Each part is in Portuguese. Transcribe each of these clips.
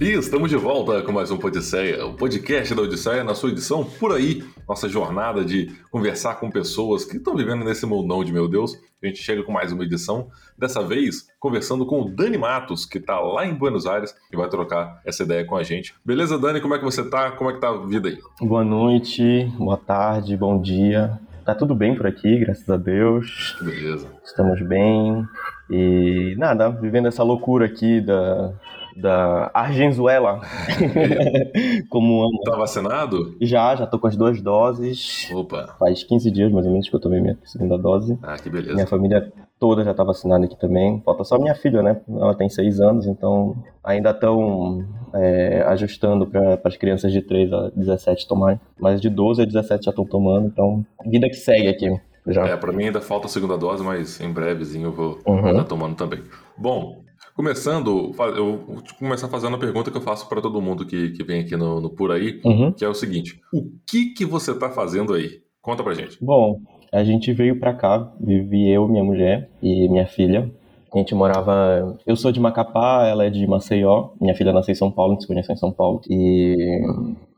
E estamos de volta com mais um Podisseia, o podcast da Odisseia na sua edição Por Aí, nossa jornada de conversar com pessoas que estão vivendo nesse mundão de meu Deus. A gente chega com mais uma edição, dessa vez conversando com o Dani Matos, que está lá em Buenos Aires e vai trocar essa ideia com a gente. Beleza, Dani? Como é que você tá? Como é que tá a vida aí? Boa noite, boa tarde, bom dia. Tá tudo bem por aqui, graças a Deus. Beleza. Estamos bem. E nada, vivendo essa loucura aqui da, da Argenzuela. Como amo. Tá vacinado? Já, já tô com as duas doses. Opa. Faz 15 dias mais ou menos que eu tomei minha segunda dose. Ah, que beleza. Minha família toda já tá vacinada aqui também. Falta só minha filha, né? Ela tem 6 anos, então ainda estão é, ajustando para as crianças de 3 a 17 tomarem. Mas de 12 a 17 já estão tomando, então vida que segue aqui. Já. É, pra mim ainda falta a segunda dose, mas em brevezinho eu vou Uhum. estar tomando também. Bom, começando, eu vou começar fazendo a pergunta que eu faço para todo mundo que, que vem aqui no, no Por Aí, Uhum. que é o seguinte: o que que você tá fazendo aí? Conta pra gente. Bom, a gente veio pra cá, vivi eu, minha mulher e minha filha. A gente morava. Eu sou de Macapá, ela é de Maceió. Minha filha nasceu em São Paulo, a gente se conheceu em São Paulo. E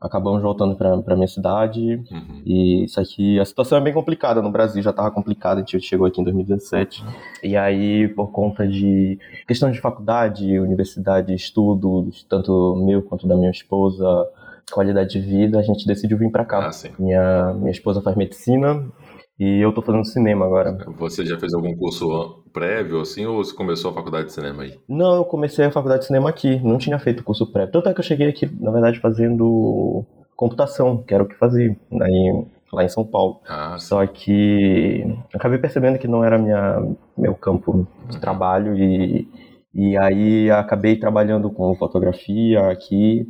acabamos voltando pra, pra minha cidade. Uhum. E isso aqui, a situação é bem complicada no Brasil, já estava complicada, a gente chegou aqui em 2017. E aí, por conta de questões de faculdade, universidade, estudos, tanto meu quanto da minha esposa, qualidade de vida, a gente decidiu vir pra cá. Ah. Minha, minha esposa faz medicina e eu tô fazendo cinema agora. Você já fez algum curso prévio, assim, ou você começou a faculdade de cinema aí? Não, eu comecei a faculdade de cinema aqui, não tinha feito curso prévio. Tanto é que eu cheguei aqui, na verdade, fazendo computação, que era o que fazia aí, lá em São Paulo. Ah. Só que acabei percebendo que não era minha, meu campo de trabalho e, e aí acabei trabalhando com fotografia aqui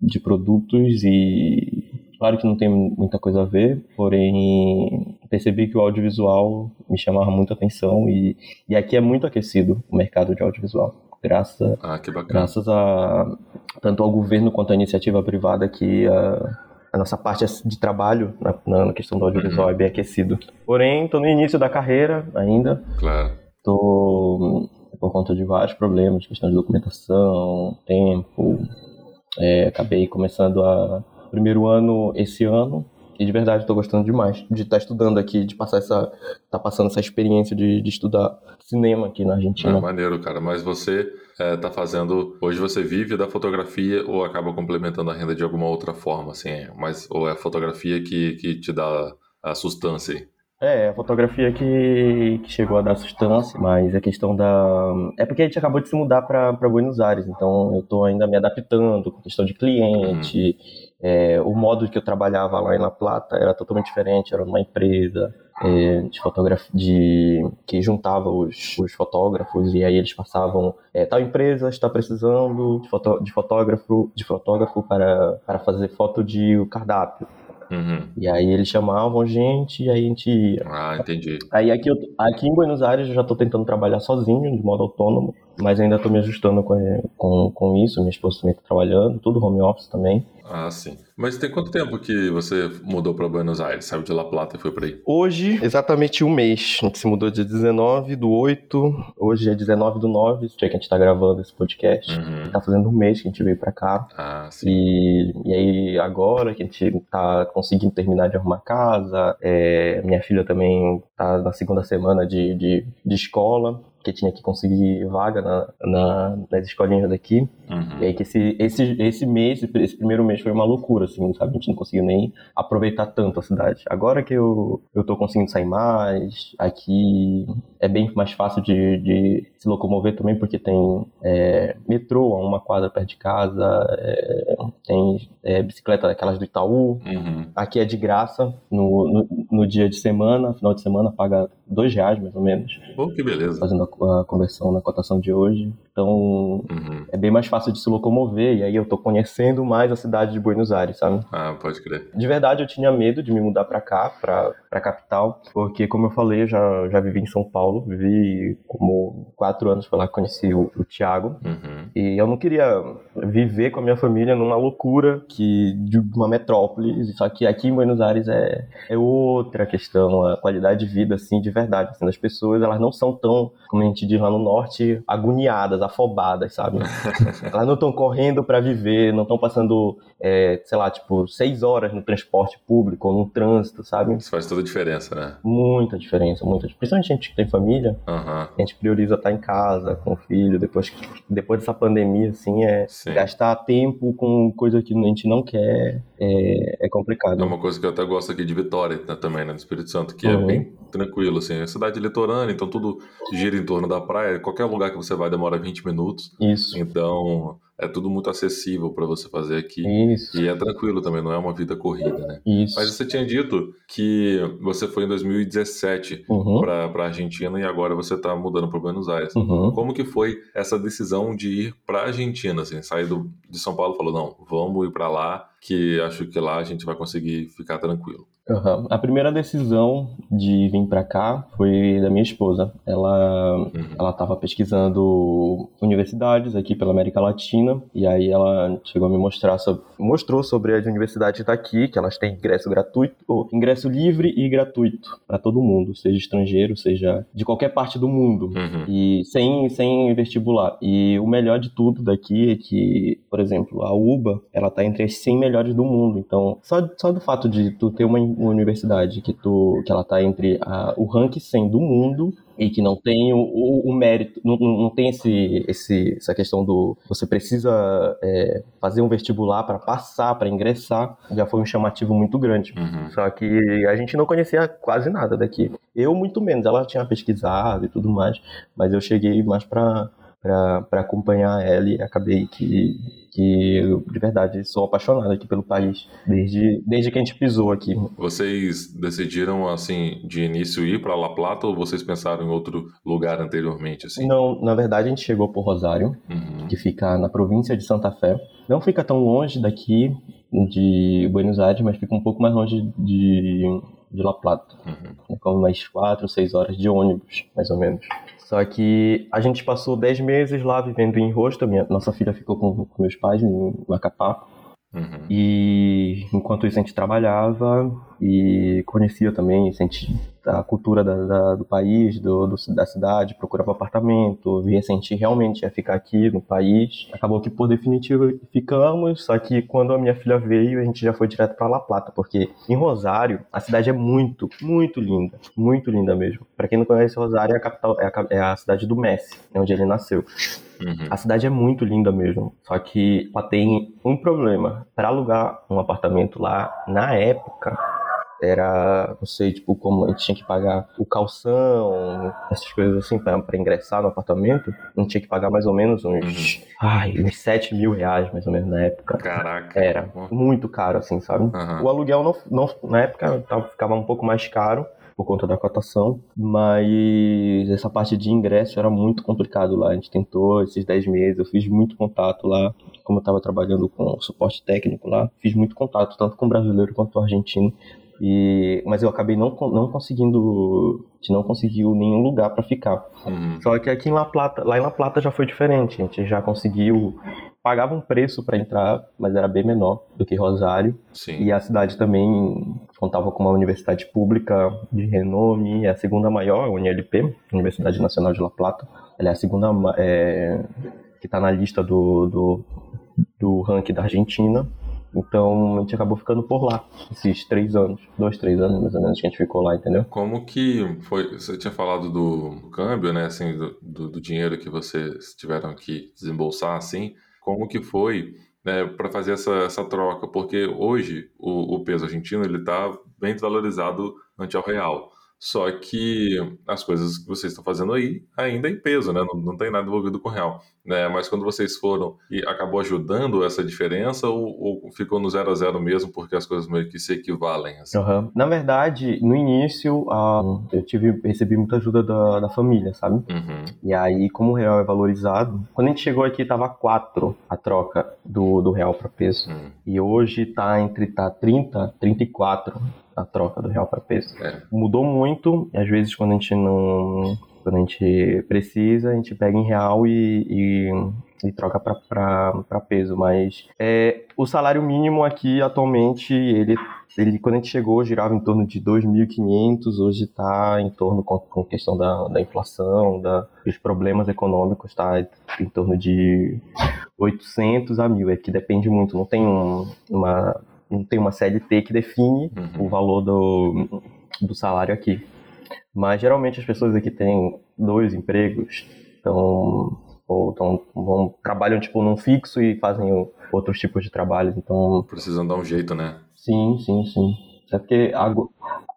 de produtos e claro que não tem muita coisa a ver, porém percebi que o audiovisual me chamava muita atenção e, e aqui é muito aquecido o mercado de audiovisual. Graças, Ah, graças a tanto ao governo quanto à iniciativa privada que a, a nossa parte de trabalho na, na- questão do audiovisual é bem aquecido. Porém, estou no início da carreira ainda, Claro. estou por conta de vários problemas, questão de documentação, tempo, é, acabei começando a primeiro ano esse ano e de verdade estou gostando demais de estar estudando aqui, de passar essa, tá passando essa experiência de, de estudar cinema aqui na Argentina. maneiro, cara. Mas você é, tá fazendo. Hoje você vive da fotografia ou acaba complementando a renda de alguma outra forma, assim? é? Mas, ou é a fotografia que, que te dá a sustância aí? É, a fotografia que, que chegou a dar sustância, mas a questão da. É porque a gente acabou de se mudar para Buenos Aires, então eu tô ainda me adaptando com questão de cliente. É, o modo que eu trabalhava lá em La Plata era totalmente diferente, era uma empresa é, de fotografia de, que juntava os, os fotógrafos e aí eles passavam é, tal empresa está precisando de, foto, de fotógrafo de fotógrafo para, para fazer foto de cardápio. Uhum. E aí eles chamavam a gente e aí a gente ia. Ah, entendi. Aí aqui, eu- aqui em Buenos Aires eu já estou tentando trabalhar sozinho, de modo autônomo, mas ainda estou me ajustando com, com, com isso. Minha esposa também está trabalhando, tudo home office também. Ah, sim. Mas tem quanto tempo que você mudou para Buenos Aires? Saiu de La Plata e foi para aí? Hoje, exatamente um mês. A gente se mudou dia 19 do 8, hoje é 19 do 9, dia que a gente está gravando esse podcast. Uhum. Tá fazendo um mês que a gente veio para cá. Ah, sim. E, e aí, agora que a gente tá conseguindo terminar de arrumar casa, é, minha filha também tá na segunda semana de, de, de escola, que tinha que conseguir vaga na, na- nas escolinhas daqui. E Uhum. aí que esse, esse, esse mês, esse primeiro mês foi uma loucura, assim, sabe? A gente não conseguiu nem aproveitar tanto a cidade. Agora que eu, eu tô conseguindo sair mais, aqui é bem mais fácil de, de se locomover também, porque tem é, metrô a uma quadra perto de casa, é, tem é, bicicleta daquelas do Itaú. Uhum. Aqui é de graça, no, no, no dia de semana, final de semana, paga dois reais mais ou menos, Pô, que beleza. fazendo a, a conversão na cotação de hoje. Então, Uhum. é bem mais fácil de se locomover, e aí eu tô conhecendo mais a cidade de Buenos Aires, sabe? Ah, pode crer. De verdade, eu tinha medo de me mudar pra cá, pra, pra capital, porque, como eu falei, eu já, já vivi em São Paulo, vivi como quatro anos, foi lá que conheci o, o Thiago, Uhum. E eu não queria viver com a minha família numa loucura que de uma metrópole, só que aqui em Buenos Aires é, é outra questão, a qualidade de vida, assim, de verdade. Assim, das pessoas, elas não são tão, como a gente diz lá no norte, agoniadas, afobadas, sabe? elas não estão correndo para viver, não estão passando, é, sei lá, tipo, seis horas no transporte público ou no trânsito, sabe? Isso faz toda a diferença, né? Muita diferença, muita. Principalmente a gente que tem família, uhum. a gente prioriza estar em casa com o filho, depois, depois dessa pandemia, assim, é Sim. gastar tempo com coisa que a gente não quer é, é, complicado. É uma coisa que eu até gosto aqui de Vitória né, também, né, no Espírito Santo, que é uhum. é bem tranquilo, assim, é cidade litorânea, então tudo gira em torno da praia, qualquer lugar que você vai demora 20 minutos. Isso. Então, é tudo muito acessível para você fazer aqui. Isso. E é tranquilo também, não é uma vida corrida, né? Isso. Mas você tinha dito que você foi em 2017 uhum. para Argentina e agora você está mudando para Buenos Aires. Uhum. Como que foi essa decisão de ir para Argentina, assim, sair do, de São Paulo e falou, não, vamos ir para lá, que acho que lá a gente vai conseguir ficar tranquilo. Uhum. A primeira decisão de vir para cá foi da minha esposa. Ela uhum. ela estava pesquisando universidades aqui pela América Latina e aí ela chegou a me mostrar sobre, mostrou sobre as universidades daqui que elas têm ingresso gratuito, ou ingresso livre e gratuito para todo mundo, seja estrangeiro, seja de qualquer parte do mundo uhum. e sem sem vestibular. E o melhor de tudo daqui é que, por exemplo, a UBA ela tá entre as 100 melhores do mundo. Então, só só do fato de tu ter uma uma universidade que tu que ela tá entre a, o ranking 100 do mundo e que não tem o, o, o mérito, não, não tem esse, esse, essa questão do você precisa é, fazer um vestibular para passar, para ingressar, já foi um chamativo muito grande. Uhum. Só que a gente não conhecia quase nada daqui. Eu, muito menos, ela tinha pesquisado e tudo mais, mas eu cheguei mais para para acompanhar ela e acabei que, que eu, de verdade, sou apaixonado aqui pelo país, desde, desde que a gente pisou aqui. Vocês decidiram, assim, de início ir para La Plata ou vocês pensaram em outro lugar anteriormente? Assim? Não, na verdade a gente chegou por Rosário, uhum. que fica na província de Santa Fé. Não fica tão longe daqui, de Buenos Aires, mas fica um pouco mais longe de, de La Plata. Uhum. Como umas quatro, seis horas de ônibus, mais ou menos. Só que a gente passou 10 meses lá vivendo em Rosto. Minha, nossa filha ficou com, com meus pais em Macapá. Uhum. E enquanto isso a gente trabalhava e conhecia também senti a cultura da, da, do país, do, do, da cidade, procurava apartamento, via se a gente realmente ia ficar aqui no país. Acabou que por definitivo ficamos, só que quando a minha filha veio a gente já foi direto para La Plata, porque em Rosário a cidade é muito, muito linda, muito linda mesmo. Para quem não conhece Rosário é a capital, é a, é a cidade do Messi, é onde ele nasceu. Uhum. A cidade é muito linda mesmo, só que ela tem um problema. Para alugar um apartamento lá, na época, era, não sei, tipo, como a gente tinha que pagar o calção, essas coisas assim, para ingressar no apartamento, a gente tinha que pagar mais ou menos uns, uhum. ai, uns 7 mil reais, mais ou menos, na época. Caraca. Era muito caro, assim, sabe? Uhum. O aluguel, não, não, na época, ficava um pouco mais caro, por conta da cotação, mas essa parte de ingresso era muito complicado lá. A gente tentou esses 10 meses, eu fiz muito contato lá, como eu estava trabalhando com suporte técnico lá, fiz muito contato, tanto com brasileiro quanto argentino, e, mas eu acabei não, não conseguindo, de não conseguiu nenhum lugar para ficar. Uhum. Só que aqui em La Plata, lá em La Plata já foi diferente. A gente já conseguiu pagava um preço para entrar, mas era bem menor do que Rosário. Sim. E a cidade também contava com uma universidade pública de renome, é a segunda maior, a UNLP, Universidade Nacional de La Plata. Ela é a segunda é, que está na lista do, do, do ranking da Argentina. Então a gente acabou ficando por lá, esses três anos, dois, três anos mais ou menos que a gente ficou lá, entendeu? Como que foi? Você tinha falado do câmbio, né? Assim, do, do, dinheiro que vocês tiveram que desembolsar, assim. Como que foi né, para fazer essa, essa troca? Porque hoje o, o peso argentino ele está bem desvalorizado ante ao real. Só que as coisas que vocês estão fazendo aí ainda é em peso, né? Não, não tem nada envolvido com real. Né? Mas quando vocês foram e acabou ajudando essa diferença ou, ou, ficou no zero a zero mesmo porque as coisas meio que se equivalem? Assim? Uhum. Na verdade, no início uh, eu tive recebi muita ajuda da, da família, sabe? Uhum. E aí, como o real é valorizado, quando a gente chegou aqui tava 4 a troca do, do real para peso. Uhum. E hoje tá entre tá 30, 34 a troca do real para peso. É. Mudou muito, às vezes quando a gente não quando a gente precisa, a gente pega em real e, e e troca para peso. Mas é, o salário mínimo aqui atualmente, ele, ele quando a gente chegou, girava em torno de 2.500, hoje está em torno, com, com questão da, da inflação, da, dos problemas econômicos, está em torno de 800 a 1.000. É que depende muito, não tem um, uma não tem uma CLT que define uhum. o valor do, do salário aqui. Mas geralmente as pessoas aqui têm dois empregos, então, ou tão, vão, trabalham tipo num fixo e fazem outros tipos de trabalhos, então... Precisam dar um jeito, né? Sim, sim, sim. É porque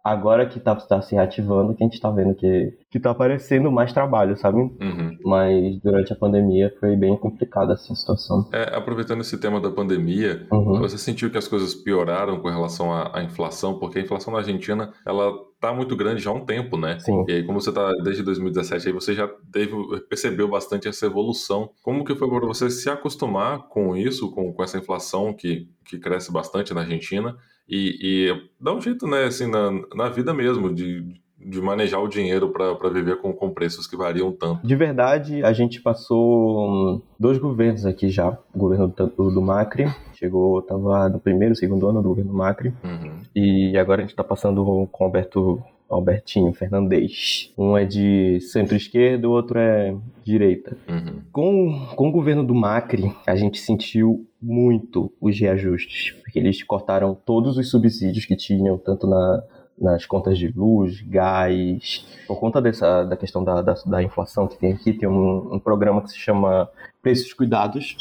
agora que está tá se reativando que a gente está vendo que, que tá aparecendo mais trabalho, sabe? Uhum. Mas durante a pandemia foi bem complicada essa situação. É, aproveitando esse tema da pandemia, uhum. você sentiu que as coisas pioraram com relação à, à, inflação? Porque a inflação na Argentina, ela tá muito grande já há um tempo, né? Sim. E aí, como você tá desde 2017, aí você já teve, percebeu bastante essa evolução. Como que foi para você se acostumar com isso, com, com essa inflação que, que cresce bastante na Argentina? E, e dá um jeito, né, assim, na, na vida mesmo, de, de manejar o dinheiro para viver com, com preços que variam tanto. De verdade, a gente passou hum, dois governos aqui já. O governo do, do Macri, chegou, estava no primeiro, segundo ano do governo Macri, uhum. e agora a gente está passando com o Alberto Albertinho Fernandes. Um é de centro-esquerda, o outro é direita. Uhum. Com, com o governo do Macri, a gente sentiu muito os reajustes, porque eles cortaram todos os subsídios que tinham, tanto na, nas contas de luz, gás. Por conta dessa, da questão da, da, da inflação que tem aqui, tem um, um programa que se chama Preços Cuidados,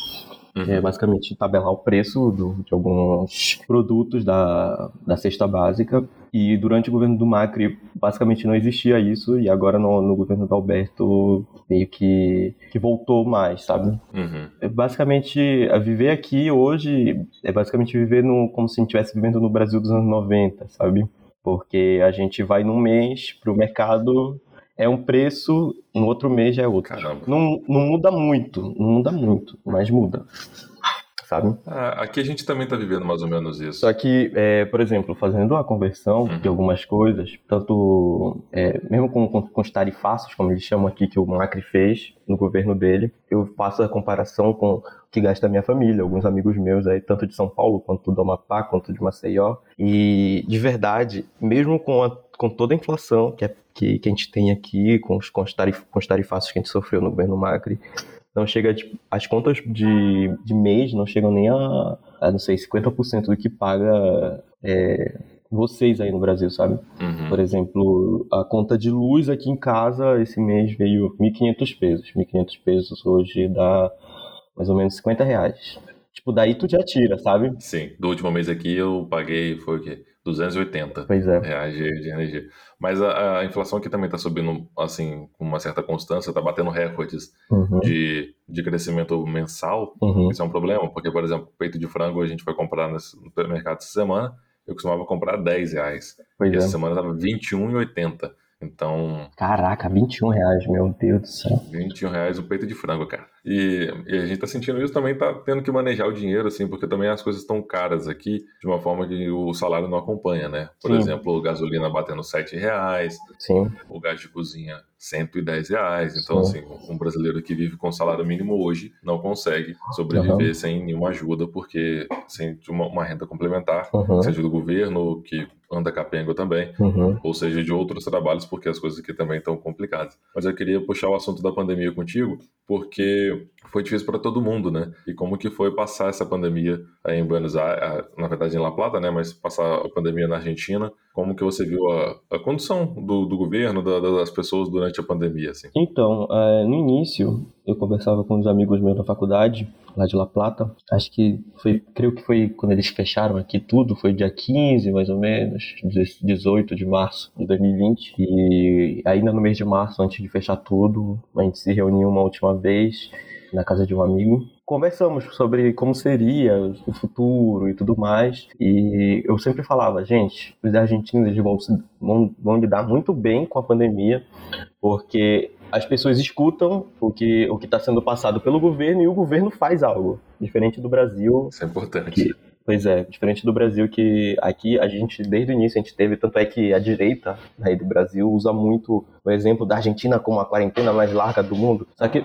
Uhum. É basicamente tabelar o preço do, de alguns produtos da, da cesta básica. E durante o governo do Macri, basicamente não existia isso, e agora no, no governo do Alberto meio que, que voltou mais, sabe? Uhum. É basicamente, viver aqui hoje é basicamente viver no, como se a gente estivesse vivendo no Brasil dos anos 90, sabe? Porque a gente vai num mês pro mercado é um preço, no outro mês já é outro. Caramba. Não, não muda muito, não muda muito, mas muda. Sabe? Ah, aqui a gente também está vivendo mais ou menos isso. Só que, é, por exemplo, fazendo a conversão uhum. de algumas coisas, tanto é, mesmo com, com, com, os tarifaços, como eles chamam aqui, que o Macri fez no governo dele, eu faço a comparação com o que gasta a minha família, alguns amigos meus aí, tanto de São Paulo, quanto do Amapá, quanto de Maceió. E, de verdade, mesmo com a com toda a inflação que, é, que, que, a gente tem aqui, com os, com, os tarif, com os tarifaços que a gente sofreu no governo Macri, não chega, tipo, as contas de, de mês não chegam nem a, a não sei, 50% do que paga é, vocês aí no Brasil, sabe? Uhum. Por exemplo, a conta de luz aqui em casa esse mês veio 1.500 pesos. 1.500 pesos hoje dá mais ou menos 50 reais. Tipo, daí tu já tira, sabe? Sim. Do último mês aqui eu paguei, foi o quê? 280 pois é. reais de, de energia. Mas a, a, inflação aqui também está subindo, assim, com uma certa constância, está batendo recordes uhum. de, de crescimento mensal. Uhum. Isso é um problema, porque, por exemplo, peito de frango a gente foi comprar no supermercado essa semana, eu costumava comprar 10 reais. Pois e essa é. semana estava 21,80. Então. Caraca, 21 reais, meu Deus do céu. 21 reais o peito de frango, cara. E, e, a gente tá sentindo isso também, tá tendo que manejar o dinheiro, assim, porque também as coisas estão caras aqui, de uma forma que o salário não acompanha, né? Por Sim. exemplo, gasolina batendo 7 reais, Sim. o gás de cozinha 110 reais. Então, Sim. assim, um brasileiro que vive com salário mínimo hoje não consegue sobreviver Uhum. sem nenhuma ajuda, porque sem uma, uma renda complementar, Uhum. seja do governo, que anda capenga também, Uhum. ou seja, de outros trabalhos, porque as coisas aqui também estão complicadas. Mas eu queria puxar o assunto da pandemia contigo, porque do. Foi difícil para todo mundo, né? E como que foi passar essa pandemia em Buenos Aires, na verdade em La Plata, né? Mas passar a pandemia na Argentina, como que você viu a, a condição do, do governo, da, das pessoas durante a pandemia, assim? Então, é, no início, eu conversava com uns amigos meus da faculdade, lá de La Plata. Acho que foi, creio que foi quando eles fecharam aqui tudo, foi dia 15, mais ou menos, 18 de março de 2020. E ainda no mês de março, antes de fechar tudo, a gente se reuniu uma última vez na casa de um amigo. Conversamos sobre como seria o futuro e tudo mais. E eu sempre falava, gente, os argentinos vão, vão, vão lidar muito bem com a pandemia, porque as pessoas escutam o que o que está sendo passado pelo governo e o governo faz algo. Diferente do Brasil, Isso é importante. que Pois é, diferente do Brasil que aqui a gente, desde o início, a gente teve, tanto é que a direita aí do Brasil usa muito o exemplo da Argentina como a quarentena mais larga do mundo. Só que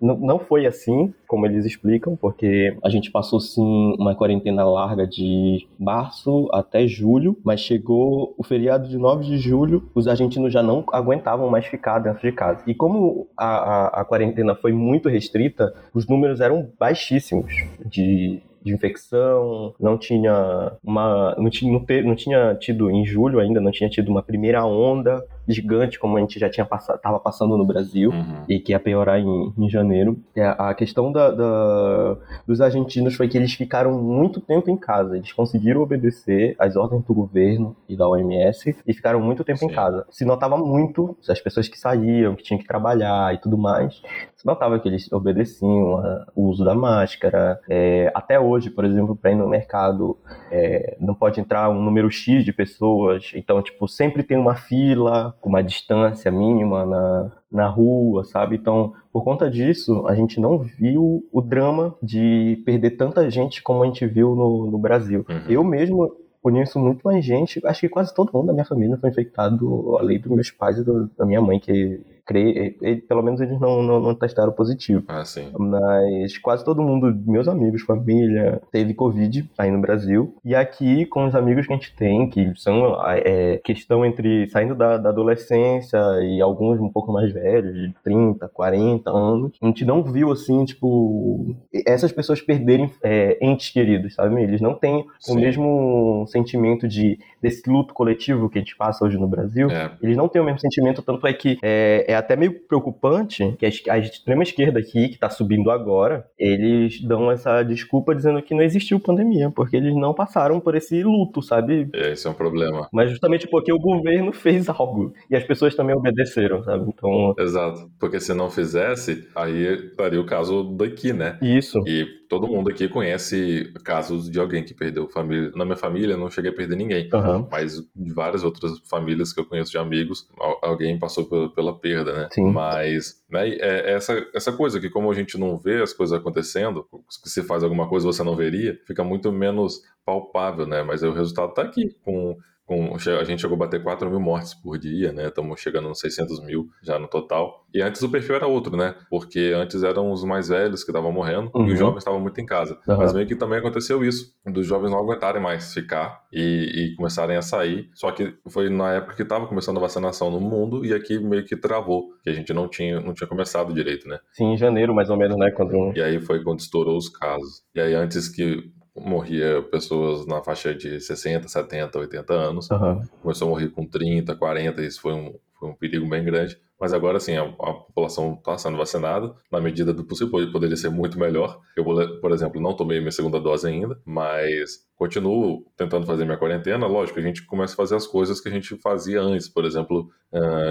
não foi assim, como eles explicam, porque a gente passou sim uma quarentena larga de março até julho, mas chegou o feriado de 9 de julho, os argentinos já não aguentavam mais ficar dentro de casa. E como a, a, a quarentena foi muito restrita, os números eram baixíssimos de de infecção, não tinha uma. Não tinha, não, ter, não tinha tido, em julho ainda, não tinha tido uma primeira onda gigante como a gente já tinha passado, estava passando no Brasil uhum. e que ia piorar em, em janeiro. É, a questão da, da, dos argentinos foi que eles ficaram muito tempo em casa. Eles conseguiram obedecer às ordens do governo e da OMS e ficaram muito tempo Sim. em casa. Se notava muito as pessoas que saíam, que tinham que trabalhar e tudo mais. Se notava que eles obedeciam o uso da máscara. É, até hoje hoje, por exemplo, para ir no mercado, é, não pode entrar um número X de pessoas. Então, tipo, sempre tem uma fila com uma distância mínima na, na rua, sabe? Então, por conta disso, a gente não viu o drama de perder tanta gente como a gente viu no, no Brasil. Uhum. Eu mesmo conheço muito mais gente, acho que quase todo mundo da minha família foi infectado, além dos meus pais e do, da minha mãe, que creio, pelo menos eles não, não, não, testaram positivo. Ah, sim. Mas quase todo mundo, meus amigos, família, teve Covid aí no Brasil. E aqui, com os amigos que a gente tem, que são é, questão entre saindo da, da, adolescência e alguns um pouco mais velhos, de 30, 40 anos, a gente não viu assim, tipo, essas pessoas perderem é, entes queridos, sabe? Eles não têm sim. o mesmo sentimento de desse luto coletivo que a gente passa hoje no Brasil. É. Eles não têm o mesmo sentimento, tanto é que é, é até meio preocupante que a, extrema esquerda aqui, que está subindo agora, eles dão essa desculpa dizendo que não existiu pandemia, porque eles não passaram por esse luto, sabe? É, esse é um problema. Mas justamente porque o governo fez algo e as pessoas também obedeceram, sabe? Então. Exato. Porque se não fizesse, aí estaria o caso daqui, né? Isso. E todo mundo aqui conhece casos de alguém que perdeu família. Na minha família, não cheguei a perder ninguém. Uhum. Mas de várias outras famílias que eu conheço de amigos, alguém passou pela perda né? Sim. Mas né, é essa, essa coisa que, como a gente não vê as coisas acontecendo, se faz alguma coisa você não veria, fica muito menos palpável, né? Mas o resultado tá aqui, com com, a gente chegou a bater 4 mil mortes por dia, né? Estamos chegando nos 600 mil já no total. E antes o perfil era outro, né? Porque antes eram os mais velhos que estavam morrendo uhum. e os uhum. jovens estavam muito em casa. Uhum. Mas meio que também aconteceu isso, dos jovens não aguentarem mais ficar e, e começarem a sair. Só que foi na época que estava começando a vacinação no mundo e aqui meio que travou, que a gente não tinha, não tinha começado direito, né? Sim, em janeiro mais ou menos, né? Quando... E aí foi quando estourou os casos. E aí antes que morria pessoas na faixa de 60, 70, 80 anos. Uhum. Começou a morrer com 30, 40, isso foi um, foi um perigo bem grande. Mas agora sim, a, a população está sendo vacinada, na medida do possível, poderia ser muito melhor. Eu, por exemplo, não tomei minha segunda dose ainda, mas continuo tentando fazer minha quarentena. Lógico, a gente começa a fazer as coisas que a gente fazia antes, por exemplo,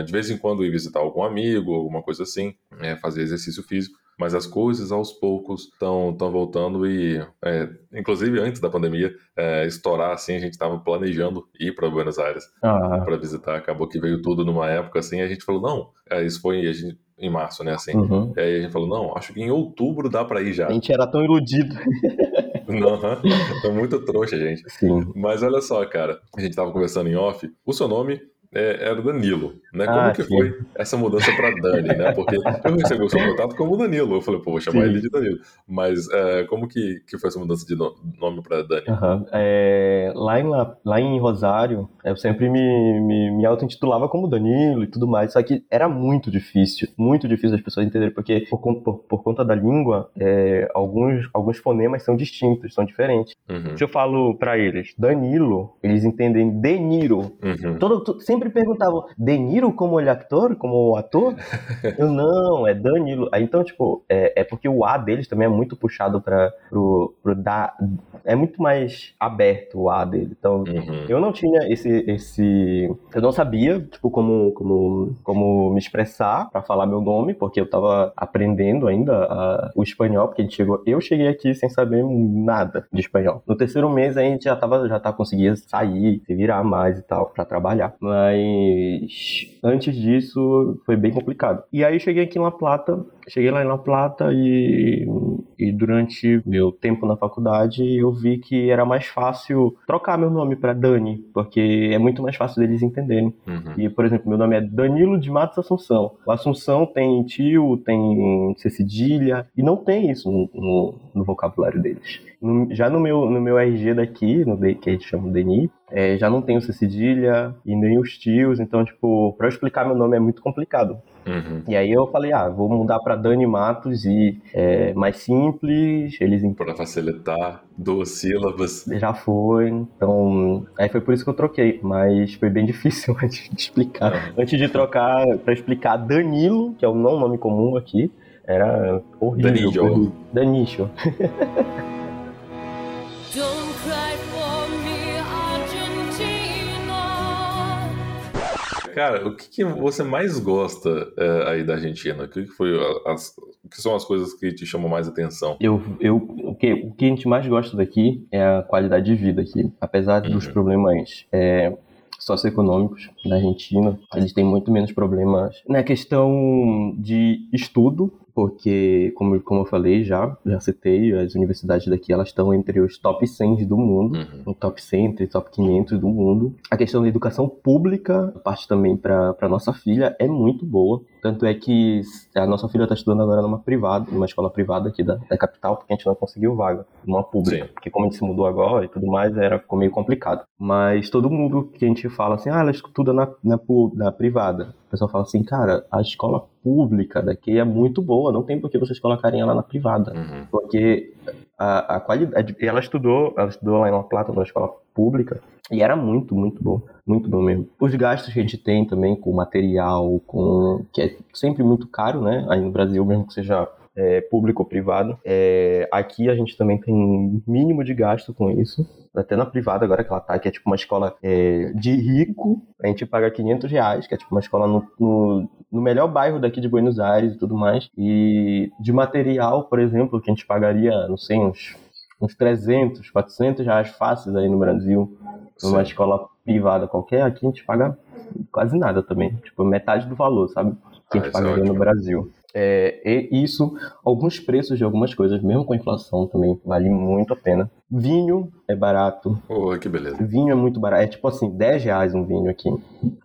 de vez em quando ir visitar algum amigo, alguma coisa assim, é, fazer exercício físico mas as coisas aos poucos estão voltando e, é, inclusive antes da pandemia é, estourar, assim, a gente estava planejando ir para Buenos Aires ah. para visitar. Acabou que veio tudo numa época assim, e a gente falou não, é, isso foi a gente, em março, né? Assim, uhum. e aí a gente falou não, acho que em outubro dá para ir já. A gente era tão iludido. Não, é muito trouxa, gente. Sim. Mas olha só, cara, a gente tava conversando em off. O seu nome é, era Danilo, né? Como ah, que sim. foi essa mudança para Dani, né? Porque eu recebi o seu contato como Danilo, eu falei, pô, vou chamar sim. ele de Danilo. Mas é, como que, que foi essa mudança de nome para Dani? Uhum. É, lá, em, lá em Rosário, eu sempre me, me, me auto-intitulava como Danilo e tudo mais, só que era muito difícil, muito difícil as pessoas entenderem, porque por, por, por conta da língua, é, alguns, alguns fonemas são distintos, são diferentes. Uhum. Se eu falo para eles Danilo, eles entendem Deniro. Uhum. Todo, sempre sempre perguntavam, De Niro como ele ator, como ator? eu, não, é Danilo. Então, tipo, é, é, porque o A deles também é muito puxado para pro, pro da, é muito mais aberto o A dele. Então, uhum. eu não tinha esse, esse, eu não sabia, tipo, como, como, como me expressar para falar meu nome, porque eu tava aprendendo ainda a, o espanhol, porque chegou, eu cheguei aqui sem saber nada de espanhol. No terceiro mês a gente já tava, já tá conseguia sair, se virar mais e tal para trabalhar. Mas antes disso foi bem complicado. E aí cheguei aqui em La Plata cheguei lá em La Plata e, e durante meu tempo na faculdade eu vi que era mais fácil trocar meu nome para Dani, porque é muito mais fácil deles entenderem. Uhum. E, por exemplo, meu nome é Danilo de Matos Assunção. O Assunção tem tio, tem cedilha, e não tem isso no, no, no vocabulário deles. No, já no meu, no meu RG daqui, no que a gente chama de DNI, é, já não tenho cedilha e nem os tios, então, tipo, eu explicar meu nome é muito complicado. Uhum. E aí eu falei, ah, vou mudar para Dani Matos e é mais simples, eles... Para facilitar, duas sílabas. Já foi, então... Aí foi por isso que eu troquei, mas foi bem difícil antes de explicar. Uhum. Antes de trocar, para explicar Danilo, que é o não nome comum aqui, era horrível. Danilo. Danilo. Cara, o que, que você mais gosta é, aí da Argentina? O que, que foi as, o que são as coisas que te chamam mais atenção? Eu, eu, o, que, o que a gente mais gosta daqui é a qualidade de vida aqui. Apesar uhum. dos problemas é, socioeconômicos da Argentina, eles têm muito menos problemas na questão de estudo porque, como, como eu falei já, já citei, as universidades daqui elas estão entre os top 100 do mundo, uhum. top 100, entre top 500 do mundo. A questão da educação pública, parte também para nossa filha, é muito boa. Tanto é que a nossa filha está estudando agora numa privada, numa escola privada aqui da, da capital, porque a gente não conseguiu vaga numa pública. Sim. Porque como a gente se mudou agora e tudo mais, era ficou meio complicado. Mas todo mundo que a gente fala assim, ah, ela estuda na, na, na privada. O pessoal fala assim, cara, a escola pública daqui é muito boa, não tem por que vocês colocarem ela na privada. Uhum. Porque a, a, qualidade. Ela estudou, ela estudou lá em La Plata, numa escola pública, e era muito, muito bom. Muito bom mesmo. Os gastos que a gente tem também com material, com. que é sempre muito caro, né? Aí no Brasil, mesmo que seja é, público ou privado. É, aqui a gente também tem um mínimo de gasto com isso. Até na privada agora que ela tá, que é tipo uma escola é, de rico, a gente paga 500 reais, que é tipo uma escola no, no, no, melhor bairro daqui de Buenos Aires e tudo mais. E de material, por exemplo, que a gente pagaria, não sei, uns, uns 300, 400 reais fáceis aí no Brasil, numa Sim. escola privada qualquer, aqui a gente paga quase nada também. Tipo, metade do valor, sabe? Que a gente ah, pagaria no Brasil. É, e isso, alguns preços de algumas coisas, mesmo com a inflação também, vale muito a pena. Vinho é barato. Oh, que beleza. Vinho é muito barato. É tipo assim, 10 reais um vinho aqui.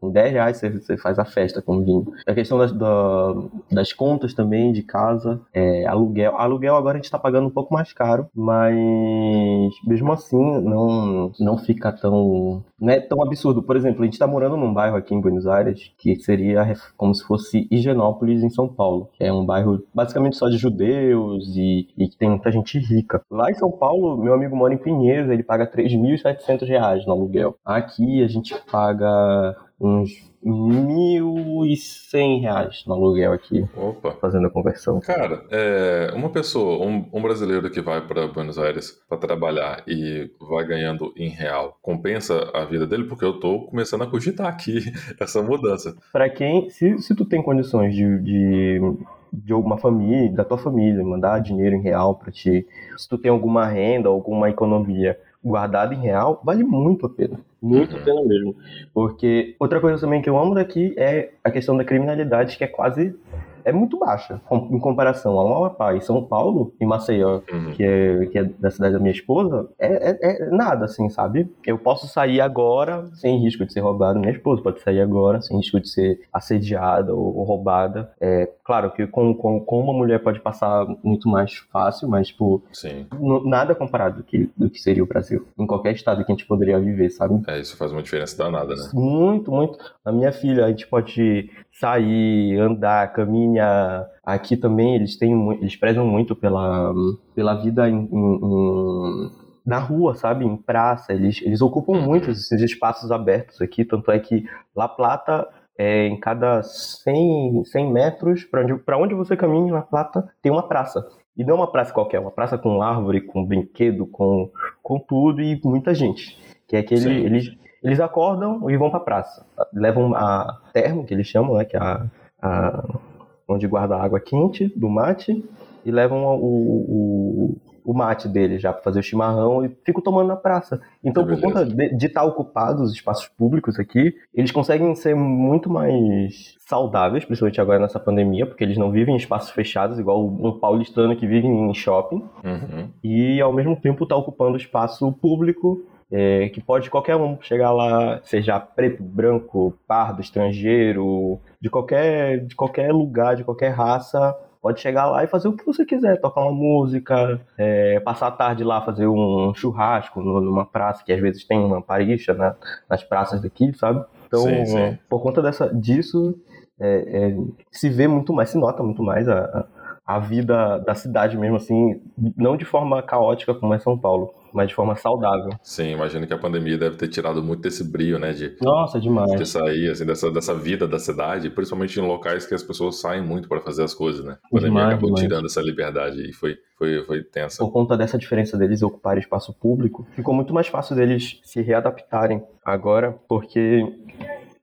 Com 10 reais você, você faz a festa com vinho. A questão das, da, das contas também de casa, é, aluguel. Aluguel agora a gente tá pagando um pouco mais caro, mas mesmo assim não, não fica tão. Não é tão absurdo. Por exemplo, a gente tá morando num bairro aqui em Buenos Aires que seria como se fosse Higienópolis em São Paulo. Que é um bairro basicamente só de judeus e, e que tem muita gente rica. Lá em São Paulo, meu amigo mora em Pinheiros, ele paga 3.700 reais no aluguel. Aqui a gente paga uns 1.100 reais no aluguel aqui. Opa. Fazendo a conversão. Cara, é, uma pessoa, um, um, brasileiro que vai para Buenos Aires para trabalhar e vai ganhando em real, compensa a vida dele? Porque eu tô começando a cogitar aqui essa mudança. Para quem, se, se tu tem condições de, de de alguma família, da tua família, mandar dinheiro em real para ti. Se tu tem alguma renda, alguma economia guardada em real, vale muito a pena. Muito uhum. a pena mesmo. Porque outra coisa também que eu amo daqui é a questão da criminalidade, que é quase é muito baixa em comparação ao Amapá e São Paulo e Maceió, uhum. que, é, que é da cidade da minha esposa, é, é, é, nada assim, sabe? Eu posso sair agora sem risco de ser roubado, minha esposa pode sair agora sem risco de ser assediada ou, ou roubada. É, claro que com, com, com, uma mulher pode passar muito mais fácil, mas, tipo, nada comparado do que, do que seria o Brasil. Em qualquer estado que a gente poderia viver, sabe? É, isso faz uma diferença danada, né? Muito, muito. A minha filha, a gente pode sair, andar, caminhar. Aqui também eles têm, eles prezam muito pela, pela vida em, em, na rua, sabe? Em praça. Eles, eles ocupam muito esses espaços abertos aqui. Tanto é que La Plata, é, em cada 100, 100 metros, para onde, onde você caminha em La Plata, tem uma praça. E não é uma praça qualquer, uma praça com árvore, com brinquedo, com, com tudo e muita gente. Que é aquele. Eles, eles acordam e vão para a praça. Levam a termo, que eles chamam, né, que é a, a onde guarda a água quente do mate, e levam o, o, o mate dele já para fazer o chimarrão e ficam tomando na praça. Então, por conta de, estar ocupados os espaços públicos aqui, eles conseguem ser muito mais saudáveis, principalmente agora nessa pandemia, porque eles não vivem em espaços fechados, igual um paulistano que vive em shopping, uhum. e ao mesmo tempo está ocupando espaço público é, que pode qualquer um chegar lá, seja preto, branco, pardo, estrangeiro, de qualquer, de qualquer lugar, de qualquer raça, pode chegar lá e fazer o que você quiser, tocar uma música, é, passar a tarde lá, fazer um churrasco numa praça, que às vezes tem uma parixa né, nas praças daqui, sabe? Então, sim, sim. por conta dessa, disso, é, é, se vê muito mais, se nota muito mais a, a vida da cidade mesmo, assim, não de forma caótica como é São Paulo, mas de forma saudável. Sim, imagino que a pandemia deve ter tirado muito desse brilho, né? De, Nossa, demais. De sair, assim, dessa, dessa vida da cidade, principalmente em locais que as pessoas saem muito para fazer as coisas, né? A pandemia demais, acabou demais. tirando essa liberdade e foi, foi, foi tensa. Por conta dessa diferença deles ocuparem espaço público, ficou muito mais fácil deles se readaptarem agora, porque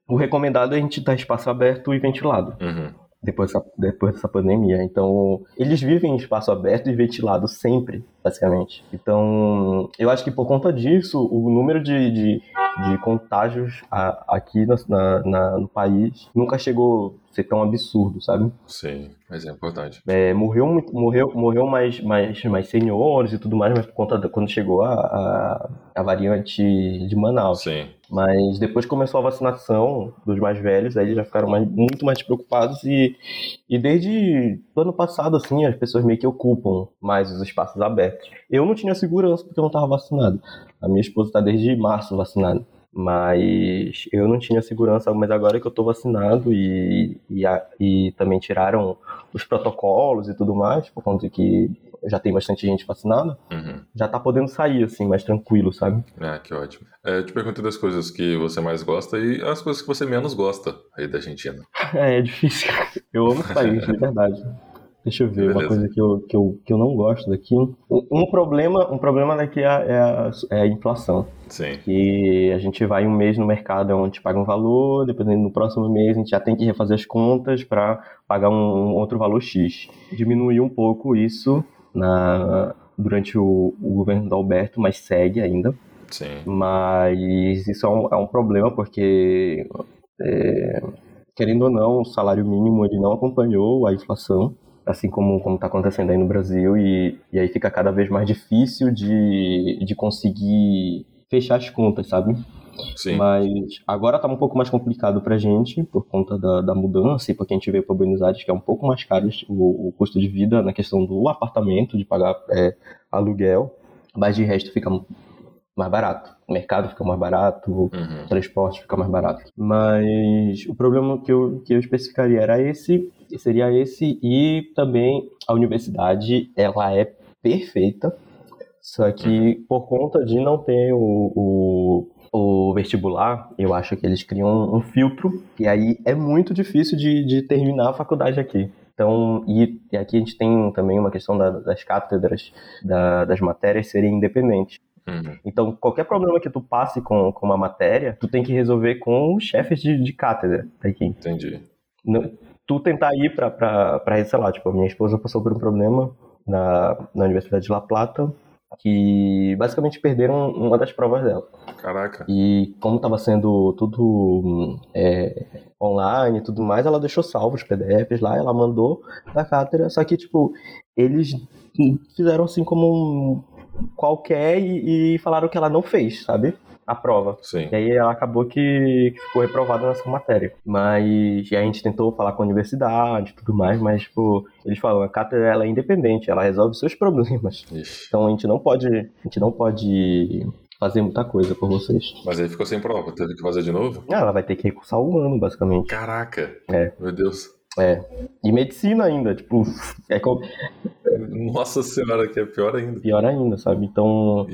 o recomendado é a gente estar espaço aberto e ventilado. Uhum depois dessa, depois dessa pandemia. Então, eles vivem em espaço aberto e ventilado sempre, basicamente. Então, eu acho que por conta disso, o número de, de, de contágios a, aqui na, na, no país nunca chegou a ser tão absurdo, sabe? Sim, mas é importante. É, morreu, morreu, morreu mais, mais, mais seniores e tudo mais, mas por conta de quando chegou a, a, a variante de Manaus. Sim. Mas depois começou a vacinação dos mais velhos, aí eles já ficaram mais, muito mais preocupados e, e desde o ano passado, assim, as pessoas meio que ocupam mais os espaços abertos. Eu não tinha segurança porque eu não estava vacinado. A minha esposa está desde março vacinada. Mas eu não tinha segurança, mas agora que eu estou vacinado e, e, a, e também tiraram os protocolos e tudo mais, por conta de que já tem bastante gente vacinada, uhum. já tá podendo sair, assim, mais tranquilo, sabe? Ah, que ótimo. É, eu te pergunto das coisas que você mais gosta e as coisas que você menos gosta aí da Argentina. É, é difícil. Eu amo o país, de verdade. Deixa eu ver, Beleza. uma coisa que eu, que, eu, que eu não gosto daqui. Um problema, um problema daqui é, é, a, é a inflação. Sim. Que a gente vai um mês no mercado onde paga um valor, dependendo no próximo mês a gente já tem que refazer as contas para pagar um, um, outro valor X. Diminuiu um pouco isso na, durante o, o governo do Alberto, mas segue ainda. Sim. Mas isso é um, é um problema porque, é, querendo ou não, o salário mínimo ele não acompanhou a inflação assim como como está acontecendo aí no Brasil e, e aí fica cada vez mais difícil de, de conseguir fechar as contas, sabe? Sim. Mas agora está um pouco mais complicado para gente por conta da, da, mudança e porque a gente veio para Buenos Aires que é um pouco mais caro o, o, custo de vida na questão do apartamento, de pagar é, aluguel, mas de resto fica mais barato. O mercado fica mais barato, uhum. o transporte fica mais barato. Mas o problema que eu, que eu especificaria era esse seria esse e também a universidade ela é perfeita só que por conta de não ter o, o, o vestibular eu acho que eles criam um, um filtro e aí é muito difícil de, de terminar a faculdade aqui então, e, e, aqui a gente tem também uma questão da, das cátedras, da, das matérias serem independentes. Uhum. Então, qualquer problema que tu passe com, com uma matéria, tu tem que resolver com os chefes de, de cátedra daqui. Entendi. Não, tu tentar ir pra, pra, pra, sei lá, tipo, a minha esposa passou por um problema na, na Universidade de La Plata, que basicamente perderam uma das provas dela. Caraca. E como estava sendo tudo é, online e tudo mais, ela deixou salvo os PDFs lá, ela mandou da cátedra, só que, tipo, eles fizeram assim como um qualquer e, e falaram que ela não fez, sabe? a prova. Sim. E aí ela acabou que, ficou reprovada nessa matéria. Mas a gente tentou falar com a universidade e tudo mais, mas, tipo, eles falam, a cátedra ela é independente, ela resolve seus problemas. Ixi. Então a gente não pode. A gente não pode fazer muita coisa por vocês. Mas aí ficou sem prova, teve que fazer de novo? Ah, ela vai ter que recursar um ano, basicamente. Caraca! É. Meu Deus. É. E medicina ainda, tipo, é como... Nossa senhora, que é pior ainda. Pior ainda, sabe? Então,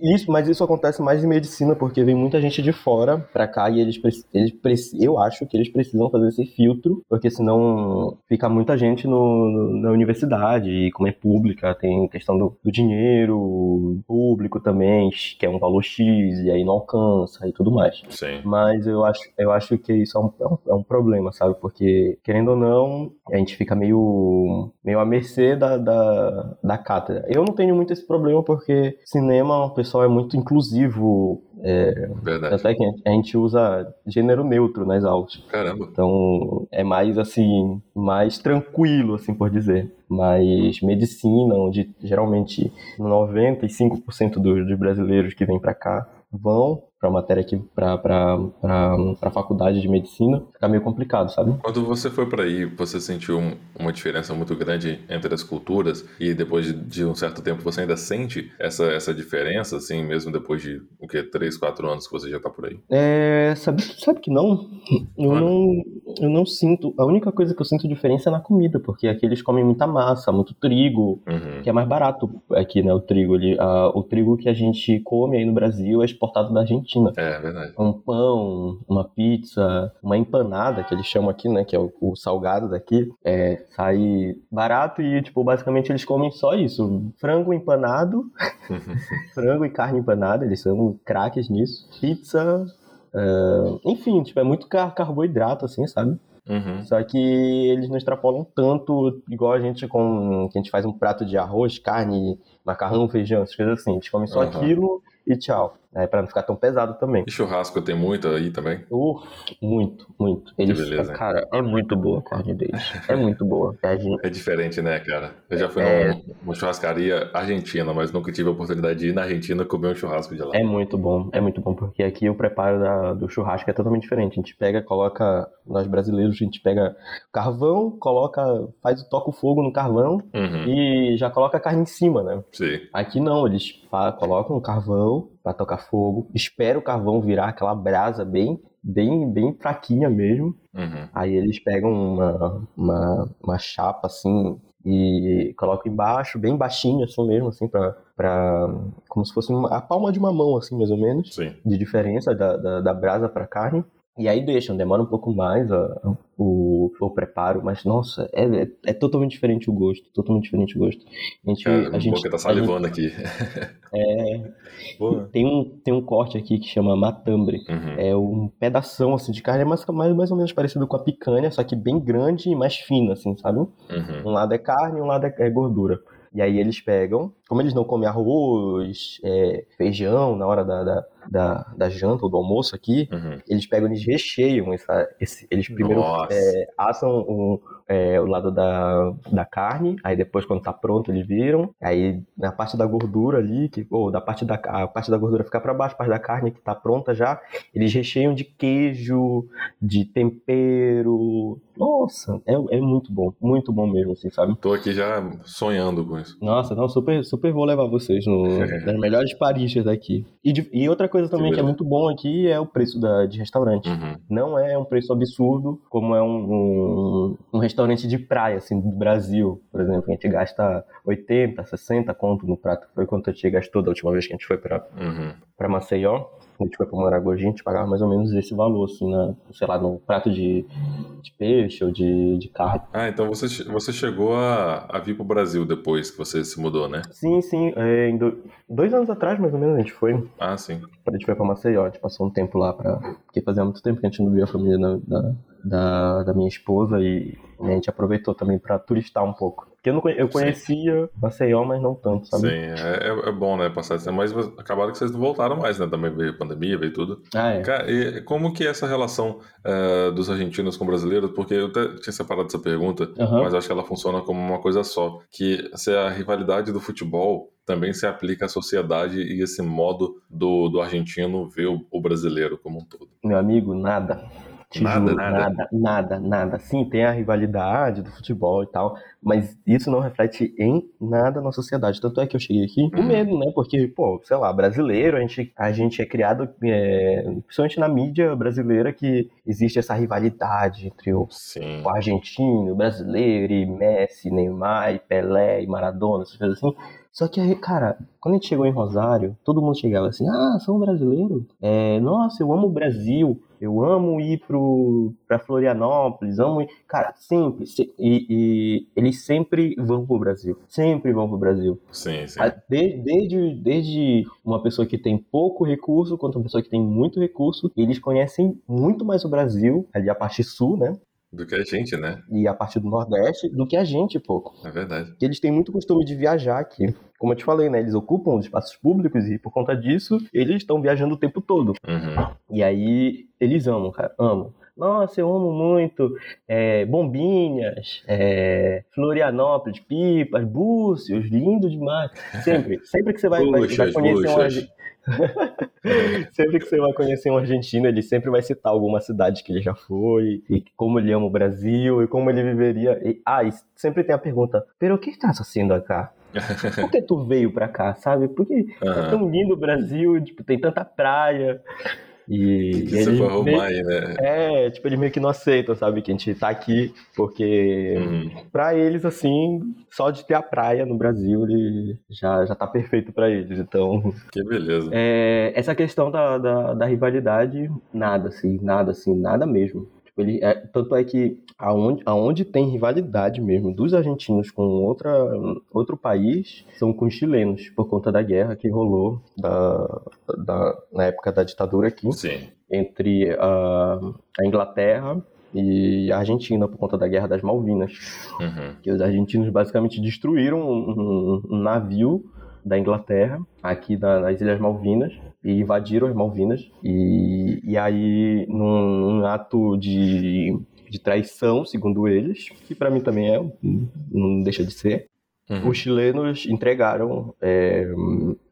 isso, mas isso acontece mais em medicina, porque vem muita gente de fora pra cá e eles, eles eu acho que eles precisam fazer esse filtro, porque senão fica muita gente no, no na universidade, e como é pública, tem questão do, do, dinheiro público também, que é um valor X, e aí não alcança e tudo mais. Sim. Mas eu acho, eu acho que isso é um, é um, é um problema, sabe? Porque, querendo ou não, a gente fica meio, meio à mercê da, da, da cátedra. Eu não tenho muito esse problema, porque cinema, o pessoal é muito inclusivo é, Verdade. Até que a gente usa gênero neutro nas aulas. Caramba. Então é mais assim, mais tranquilo, assim por dizer. Mas medicina, onde geralmente 95% dos, dos brasileiros que vêm para cá vão para matéria aqui para a faculdade de medicina, fica meio complicado, sabe? Quando você foi para aí, você sentiu um, uma diferença muito grande entre as culturas e depois de, de, um certo tempo você ainda sente essa, essa diferença, assim, mesmo depois de o que, 3, 4 anos que você já tá por aí? É, sabe, sabe que não? Eu não, eu não sinto. A única coisa que eu sinto diferença é na comida, porque aqui eles comem muita massa, muito trigo, uhum. que é mais barato aqui, né? O trigo ali. o trigo que a gente come aí no Brasil é exportado da Argentina Argentina. É, verdade. Um pão, uma pizza, uma empanada, que eles chamam aqui, né? Que é o, o salgado daqui. É, sai barato e, tipo, basicamente eles comem só isso. Frango empanado, frango e carne empanada, eles são craques nisso. Pizza, Uh, enfim, tipo, é muito car carboidrato, assim, sabe? Uhum. Só que eles não extrapolam tanto, igual a gente com. que a gente faz um prato de arroz, carne, macarrão, feijão, essas coisas assim. Eles comem só uhum. aquilo e tchau. É, para não ficar tão pesado também. E churrasco tem muito aí também? Uh, muito, muito. Eles, beleza. Cara, é muito boa a carne deles. É muito boa. É, gente... é diferente, né, cara? Eu já fui é... numa churrascaria argentina, mas nunca tive a oportunidade de ir na Argentina comer um churrasco de lá. É muito bom, é muito bom, porque aqui o preparo da, do churrasco é totalmente diferente. A gente pega, coloca, nós brasileiros, a gente pega carvão, coloca, faz o toca o fogo no carvão uhum. e já coloca a carne em cima, né? Sim. Aqui não, eles colocam o carvão, para tocar fogo. Espera o carvão virar aquela brasa bem, bem, bem fraquinha mesmo. Uhum. Aí eles pegam uma, uma, uma chapa assim e colocam embaixo, bem baixinho assim mesmo, assim, pra, pra como se fosse uma, a palma de uma mão, assim, mais ou menos, Sim. de diferença da, da, da brasa pra carne. E aí deixam, demora um pouco mais a, o, o preparo, mas nossa, é, é, é, totalmente diferente o gosto, totalmente diferente o gosto. A gente, Cara, a gente boca tá salivando gente, aqui. É, tem um, tem um corte aqui que chama matambre. Uhum. É um pedação assim de carne, é mais, mais, mais ou menos parecido com a picanha, só que bem grande e mais fino, assim, sabe? Uhum. Um lado é carne, um lado é, é gordura. E aí eles pegam, como eles não comem arroz, é, feijão na hora da, da, da, da, janta ou do almoço aqui, uhum. eles pegam, eles recheiam essa, esse, eles primeiro é, assam um, é, o lado da, da carne, aí depois quando tá pronto eles viram, aí na parte da gordura ali, que, ou da parte da, a parte da gordura ficar para baixo, a parte da carne que tá pronta já, eles recheiam de queijo, de tempero, nossa, é, é muito bom, muito bom mesmo, assim, sabe? Tô aqui já sonhando com isso. Nossa, não, super, super vou levar vocês no, nas melhores paristas daqui. E, de, e outra coisa também que, que, é muito bom aqui é o preço da, de restaurante. Uhum. Não é um preço absurdo como é um, um, um restaurante restaurante de praia, assim, do Brasil, por exemplo, a gente gasta 80, 60 conto no prato. Foi quanto a gente gastou da última vez que a gente foi para uhum. Pra Maceió. A gente foi pra Maragogi, a gente pagava mais ou menos esse valor, assim, na, sei lá, no prato de, de peixe ou de, de carne. Ah, então você, você chegou a, a vir pro Brasil depois que você se mudou, né? Sim, sim. É, do, dois anos atrás, mais ou menos, a gente foi. Ah, sim. A gente foi pra Maceió, a gente passou um tempo lá pra. Porque fazia muito tempo que a gente não via a família da, da, da, da minha esposa e a gente aproveitou também pra turistar um pouco. Porque eu, não, eu conhecia Sim. Maceió, mas não tanto, sabe? Sim, é, é, é bom, né, passar assim, mas acabaram que vocês não voltaram mais, né, também veio a pandemia, veio tudo. Ah, é. Cara, e como que é essa relação uh, dos argentinos com brasileiros? Porque eu até tinha separado essa pergunta, uhum. mas acho que ela funciona como uma coisa só, que se a rivalidade do futebol também se aplica à sociedade e esse modo do, do argentino ver o, o brasileiro como um todo. Meu amigo, nada. Te nada, juro, nada, nada, nada, nada. Sim, tem a rivalidade do futebol e tal, mas isso não reflete em nada na sociedade. Tanto é que eu cheguei aqui com uhum. medo, né? Porque, pô, sei lá, brasileiro, a gente, a gente é criado, é, principalmente na mídia brasileira, que existe essa rivalidade entre o, o argentino, o brasileiro, e Messi, Neymar, e Pelé, e Maradona, essas coisas assim. Só que aí, cara, quando a gente chegou em Rosário, todo mundo chegava assim, ah, sou um brasileiro? É, nossa, eu amo o Brasil. Eu amo ir pro, pra Florianópolis, amo ir. Cara, sempre. se- e, e eles sempre vão pro Brasil. Sempre vão pro Brasil. Sim, sim. A- de- Desde, desde uma pessoa que tem pouco recurso quanto uma pessoa que tem muito recurso, eles conhecem muito mais o Brasil, ali a parte sul, né? Do que a gente, né? E a parte do Nordeste, do que a gente, pouco. É verdade. Porque eles têm muito costume de viajar aqui. Como eu te falei, né? Eles ocupam os espaços públicos e por conta disso, eles estão viajando o tempo todo. Uhum. E aí, eles amam, cara, amam. Nossa, eu amo muito é, Bombinhas, é, Florianópolis, Pipas, Búzios, lindo demais. Sempre, sempre que você vai, vai- conhecer um puxas. sempre que você vai conhecer um argentino, ele sempre vai citar alguma cidade que ele já foi, e como ele ama o Brasil, e como ele viveria. E, ah, e sempre tem a pergunta, pero o que estás fazendo acá? Por que tu veio pra cá, sabe? Porque é Aham. tão lindo o Brasil, tipo, tem tanta praia. E, Que e arrumar meio- aí, né? é, tipo, eles meio que não aceitam, sabe? Que a gente tá aqui, porque Uhum. pra eles, assim, só de ter a praia no Brasil, ele já, já tá perfeito pra eles. Então, Que beleza. é, essa questão da, da, da rivalidade, nada, assim, nada, assim, nada mesmo. Ele, é, tanto é que aonde, aonde tem rivalidade mesmo dos argentinos com outra, outro país são com os chilenos, por conta da guerra que rolou da, da, na época da ditadura aqui Sim. entre a, a Inglaterra e a Argentina por conta da Guerra das Malvinas. Uhum. Que os argentinos basicamente destruíram um, um- um navio da Inglaterra aqui na- nas Ilhas Malvinas e invadiram as Malvinas. E, e aí num, num ato de, de traição, segundo eles, que pra mim também é, não deixa de ser, Uhum. os chilenos entregaram é,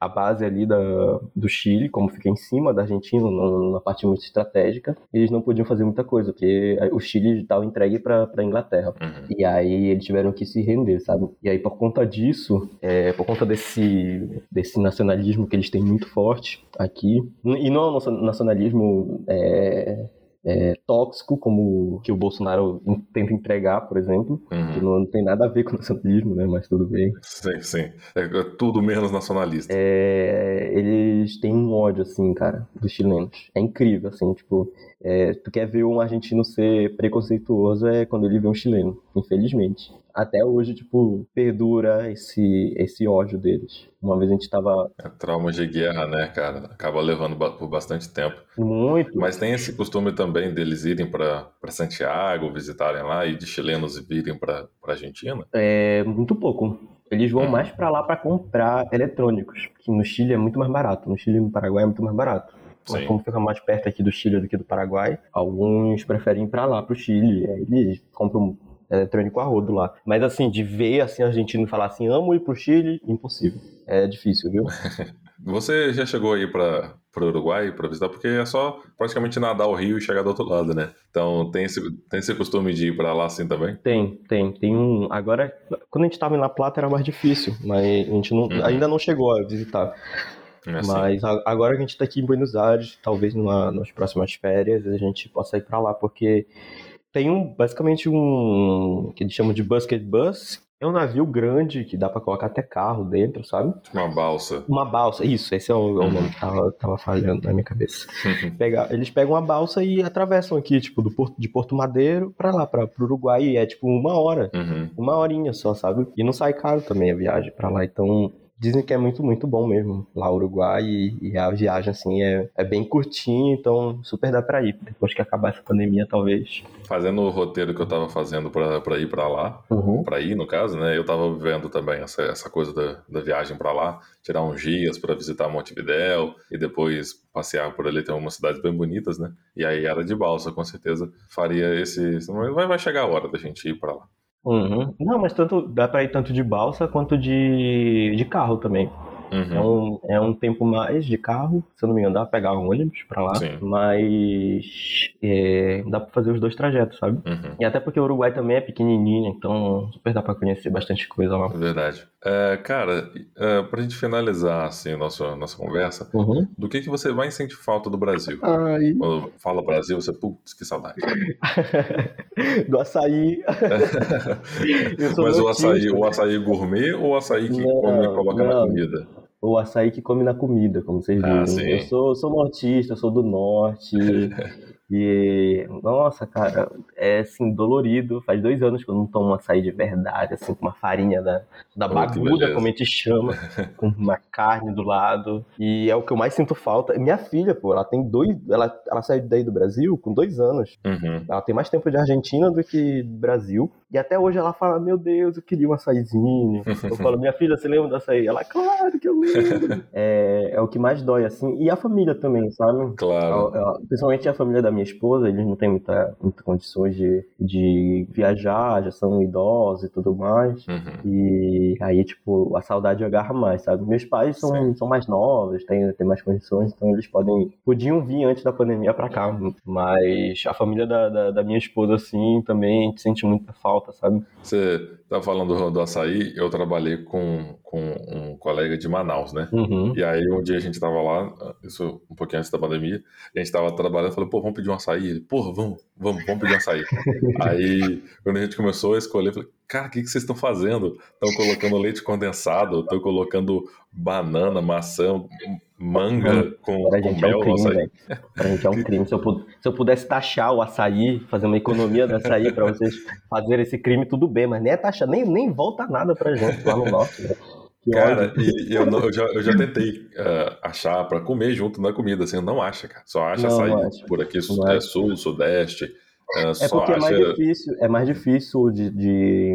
a base ali da, do Chile, como fica em cima da Argentina, na, parte muito estratégica. Eles não podiam fazer muita coisa, porque o Chile estava entregue para a Inglaterra. Uhum. E aí eles tiveram que se render, sabe? E aí por conta disso, é, por conta desse, desse nacionalismo que eles têm muito forte aqui, e não é um nacio- nacionalismo é, é, tóxico, como que o Bolsonaro tenta entregar, por exemplo, que Uhum. não, não tem nada a ver com nacionalismo, né? Mas tudo bem. Sim, sim. É tudo menos nacionalista. É, eles têm um ódio, assim, cara, dos chilenos. É incrível, assim, tipo, é, tu quer ver um argentino ser preconceituoso é quando ele vê um chileno, infelizmente. Até hoje, tipo, perdura esse, esse ódio deles. Uma vez a gente tava É trauma de guerra, né, cara? Acaba levando por bastante tempo. muito. Mas tem esse costume também deles irem para Santiago, visitarem lá, e de chilenos virem para Argentina. É muito pouco. Eles vão Hum. mais pra lá pra comprar eletrônicos, que no Chile é muito mais barato. No Chile e no Paraguai é muito mais barato. Sim. como fica mais perto aqui do Chile do que do Paraguai, alguns preferem ir pra lá, pro Chile. Aí eles compram eletrônico a rodo lá. Mas assim, de ver assim, argentino falar assim, amo ir pro Chile, impossível. É difícil, viu? Você já chegou aí para o Uruguai para visitar? Porque é só praticamente nadar o rio e chegar do outro lado, né? Então tem esse, tem esse costume de ir para lá assim também? Tem, tem. Tem um. Agora, quando a gente tava em La Plata era mais difícil, mas a gente não, Uhum. ainda não chegou a visitar. É assim. Mas agora que a gente tá aqui em Buenos Aires, talvez numa, nas próximas férias a gente possa ir pra lá, porque tem um, basicamente um, que eles chamam de Busket Bus, é um navio grande que dá pra colocar até carro dentro, sabe? Uma balsa. Uma balsa, isso, esse é o, é o nome que tava, tava falhando na minha cabeça. Pega- eles pegam uma balsa e atravessam aqui, tipo, do Porto, de Porto Madeiro pra lá, pra, pro Uruguai, e é tipo uma hora, Uhum. uma horinha só, sabe? E não sai caro também a viagem pra lá, então dizem que é muito, muito bom mesmo lá no Uruguai e, e a viagem, assim, é, é bem curtinha, então super dá pra ir. Depois que acabar essa pandemia, talvez. Fazendo o roteiro que eu tava fazendo para ir para lá, Uhum. para ir no caso, né? Eu tava vendo também essa, essa coisa da, da viagem para lá, tirar uns dias para visitar Montevidéu e depois passear por ali, tem umas cidades bem bonitas, né? E aí era de balsa, com certeza faria esse. Vai, vai chegar a hora da gente ir para lá. Uhum. Não, mas tanto dá pra ir tanto de balsa quanto de, de carro também. É Uhum. um, é um tempo mais de carro, se eu não me engano, dá pra pegar um ônibus pra lá, Sim. mas é, dá pra fazer os dois trajetos, sabe? Uhum. E até porque o Uruguai também é pequenininho, então super dá pra conhecer bastante coisa lá. Verdade. É, cara, é, pra gente finalizar assim, a nossa, nossa conversa, Uhum. do que, que você mais sente falta do Brasil? Ai. Quando fala Brasil, você, putz, que saudade. Do açaí. Mas o açaí, o açaí gourmet ou o açaí que Não, come e coloca na não. comida? O açaí que come na comida, como vocês Ah, dizem. sim. Eu sou, sou nortista, sou do norte. e, nossa, cara, é assim, dolorido. Faz dois anos que eu não tomo açaí de verdade, assim, com uma farinha da, da Oh, como a gente chama, com uma carne do lado. E é o que eu mais sinto falta. Minha filha, pô, ela tem dois. Ela, ela saiu daí do Brasil com dois anos. Uhum. Ela tem mais tempo de Argentina do que do Brasil. E até hoje ela fala: Meu Deus, eu queria um açaizinho. Eu falo: Minha filha, você lembra do açaí? Ela, claro que eu lembro. é, é o que mais dói, assim. E a família também, sabe? Claro. A- a- Principalmente a família da minha esposa, eles não têm muita, muita condições de, de viajar, já são idosos e tudo mais. Uhum. E aí, tipo, a saudade agarra mais, sabe? Meus pais são, são mais novos, têm, têm mais condições, então eles podem. Podiam vir antes da pandemia pra cá. Mas a família da, da, da minha esposa, assim, também a gente sente muita falta, sabe? Você tá falando do, do açaí, eu trabalhei com, com um colega de Manaus, né? Uhum. E aí um dia a gente tava lá, isso um pouquinho antes da pandemia, a gente tava trabalhando, falei, pô, vamos pedir um açaí? Ele, porra, vamos, vamos, vamos pedir um açaí. aí, quando a gente começou a escolher, eu falei, cara, o que, que vocês estão fazendo? Estão colocando leite condensado, estão colocando banana, maçã, manga com, Pra com gente é mel um no crime, açaí. velho. Pra gente é um crime. Se eu, se eu pudesse taxar o açaí, fazer uma economia do açaí pra vocês fazerem esse crime, tudo bem, mas nem é taxa, nem, nem volta nada pra gente lá no norte. Que Cara, e, e eu, não- eu já, eu já tentei eh, achar pra comer junto na comida, assim, não acha, cara. Só acha Não, açaí acha. por aqui, Não é, acha. sul, sudeste. eh, É porque é mais acha. difícil, é mais difícil de, de-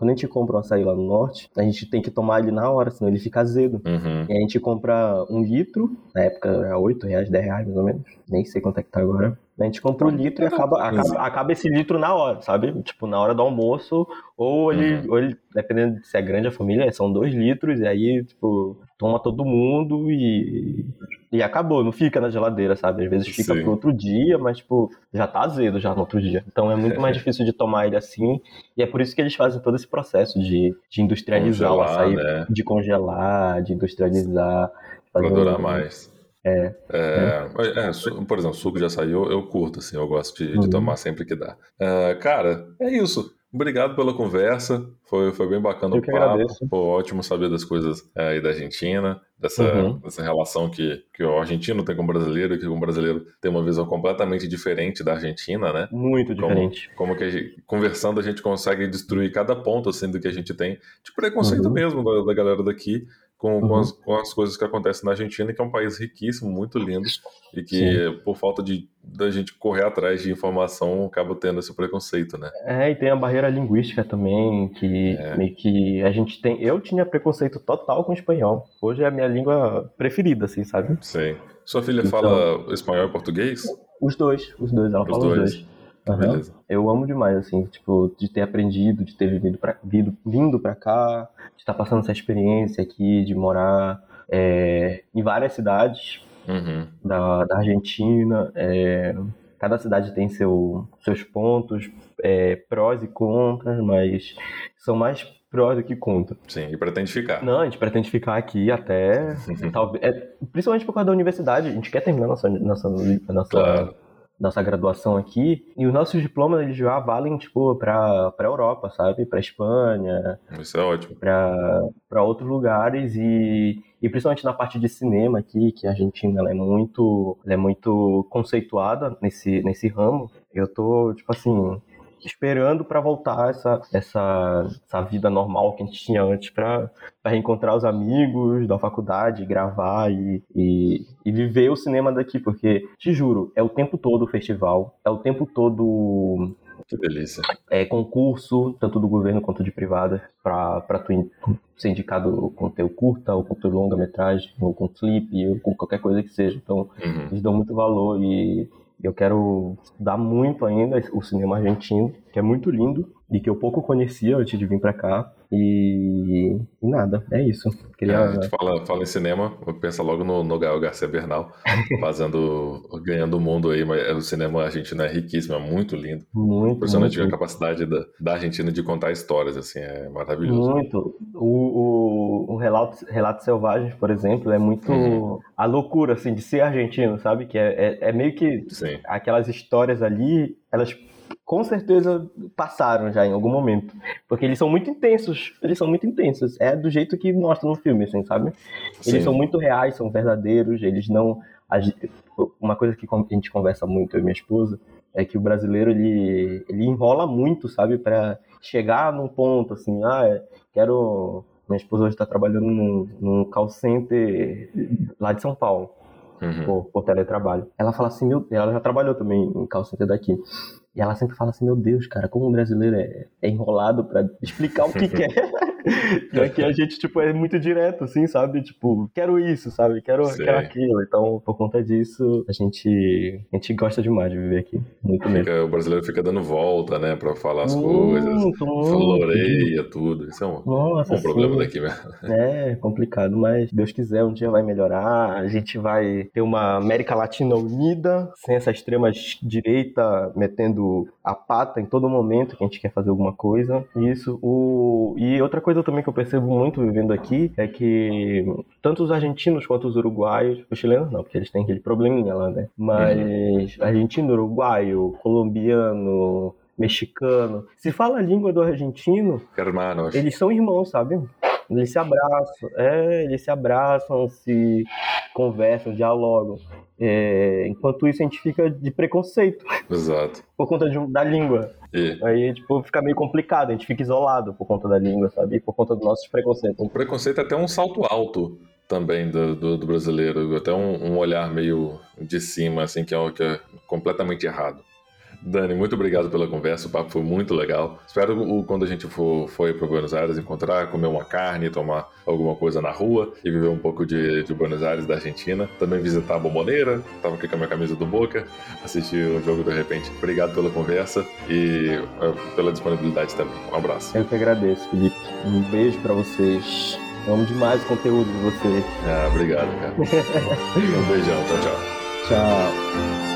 Quando a gente compra um açaí lá no norte, a gente tem que tomar ele na hora, senão ele fica azedo. Uhum. E a gente compra um litro, na época era 8 reais, 10 reais mais ou menos, nem sei quanto é que tá agora. A gente compra o litro e acaba, acaba, acaba esse litro na hora, sabe? Tipo, na hora do almoço, ou ele, ou ele, dependendo de se é grande a família, são dois litros, e aí, tipo, toma todo mundo e, e acabou, não fica na geladeira, sabe? Às vezes fica Sim. pro outro dia, mas, tipo, já tá azedo já no outro dia. Então é muito mais difícil de tomar ele assim, e é por isso que eles fazem todo esse processo de, de industrializar Congelar, o açaí, né? de congelar, de industrializar. Pra durar um- mais. É. É, é, su- por exemplo, suco de açaí eu, eu curto, assim, eu gosto de, de Uhum. tomar sempre que dá. É, cara, é isso. Obrigado pela conversa. Foi, foi bem bacana Eu o que papo. agradeço. Foi ótimo saber das coisas é, aí da Argentina, dessa, Uhum. dessa relação que, que o argentino tem com o brasileiro e que o brasileiro tem uma visão completamente diferente da Argentina, né? Muito Como- diferente. Como que a gente- conversando a gente consegue destruir cada ponto assim do que a gente tem de preconceito Uhum. mesmo da, da galera daqui com, com, Uhum. as, com as coisas que acontecem na Argentina, que é um país riquíssimo, muito lindo e que por falta de da gente correr atrás de informação acaba tendo esse preconceito, né? É, e tem a barreira linguística também, que É. que a gente tem. Eu tinha preconceito total com o espanhol. Hoje é a minha língua preferida, assim, sabe? Sim. Sua filha Então- fala espanhol e português? Os dois, os dois, ela Os fala dois. os dois. Beleza. Eu amo demais, assim, tipo, de ter aprendido, de ter vivido pra, vindo, vindo pra cá, de estar passando essa experiência aqui, de morar é, em várias cidades Uhum. da, da Argentina. é, cada cidade tem seu, seus pontos, é, prós e contras, mas são mais prós do que contra. Sim, e pretende ficar. Não, a gente pretende ficar aqui até. talvez, é, principalmente por causa da universidade, a gente quer terminar nossa, nossa, nossa, Claro. Nossa graduação aqui. E os nossos diplomas eles já valem, tipo, pra, pra Europa, sabe? Pra Espanha, Isso é ótimo. para outros lugares e, e principalmente na parte de cinema aqui, que a Argentina é muito, é muito conceituada nesse, nesse ramo. Eu tô, tipo assim, esperando para voltar essa, essa, essa vida normal que a gente tinha antes para reencontrar os amigos da faculdade, gravar e, e, e viver o cinema daqui, porque, te juro, é o tempo todo o festival, é o tempo todo Que delícia. é, concurso, tanto do governo quanto de privada, para tu in- ser indicado com teu curta ou com teu longa-metragem, ou com clipe, ou com qualquer coisa que seja. Então, Uhum. eles dão muito valor e, eu quero estudar muito ainda o cinema argentino, que é muito lindo e que eu pouco conhecia antes de vir para cá. E, e, nada, é isso. Queria... É, a gente fala, fala em cinema, pensa logo no, no Gael Garcia Bernal, fazendo, ganhando o mundo aí, mas o cinema argentino é riquíssimo, é muito lindo. Muito, Impressionante muito. a capacidade da, da Argentina de contar histórias, assim, é maravilhoso. Muito. O, o, o Relato, Relato Selvagens, por exemplo, é muito uhum. a loucura, assim, de ser argentino, sabe? Que é, é, é meio que Sim. aquelas histórias ali, elas com certeza passaram já em algum momento. Porque eles são muito intensos. Eles são muito intensos. É do jeito que mostra no filme, assim, sabe? Sim. Eles são muito reais, são verdadeiros. Eles não. Uma coisa que a gente conversa muito, eu e minha esposa, é que o brasileiro ele, ele enrola muito, sabe? para chegar num ponto assim, ah, é, quero. Minha esposa hoje está trabalhando num, num call center lá de São Paulo. Uhum. Por, por, teletrabalho. Ela fala assim, meu, ela já trabalhou também em call center daqui. E ela sempre fala assim, meu Deus, cara, como o brasileiro é, é enrolado para explicar o que quer. e aqui a gente, tipo, é muito direto, assim, sabe? Tipo, quero isso, sabe? Quero, quero aquilo. Então, por conta disso, a gente, a gente gosta demais de viver aqui. Muito fica, mesmo. O brasileiro fica dando volta, né? Pra falar as muito, coisas. Muito. Floreia tudo. Isso é um, Nossa, um problema daqui mesmo. É, complicado, mas Deus quiser, um dia vai melhorar. A gente vai ter uma América Latina unida, sem essa extrema direita metendo a pata em todo momento que a gente quer fazer alguma coisa. Isso. O... E outra coisa também que eu percebo muito vivendo aqui é que tanto os argentinos quanto os uruguaios, os chilenos não, porque eles têm aquele probleminha lá, né? Mas uhum. argentino, uruguaio, colombiano, mexicano. Se fala a língua do argentino, Hermanos. eles são irmãos, sabe? Eles se abraçam, é, eles se abraçam, se conversam, dialogam. É, enquanto isso, a gente fica de preconceito. Exato. por conta de, da língua. E... Aí, tipo, fica meio complicado, a gente fica isolado por conta da língua, sabe? E por conta dos nossos preconceitos. O preconceito é até um salto alto também do, do, do brasileiro, até um, um, olhar meio de cima, assim, que é, que é completamente errado. Dani, muito obrigado pela conversa, o papo foi muito legal. Espero quando a gente for, for para Buenos Aires encontrar, comer uma carne, tomar alguma coisa na rua e viver um pouco de, de Buenos Aires, da Argentina. Também visitar a Bomboneira, tava aqui com a minha camisa do Boca, assistir o jogo de repente. Obrigado pela conversa e uh, pela disponibilidade também. Um abraço. Eu que agradeço, Felipe. Um beijo para vocês. Amo demais o conteúdo de vocês. Ah, obrigado, cara. um beijão. Tchau, tchau. Tchau.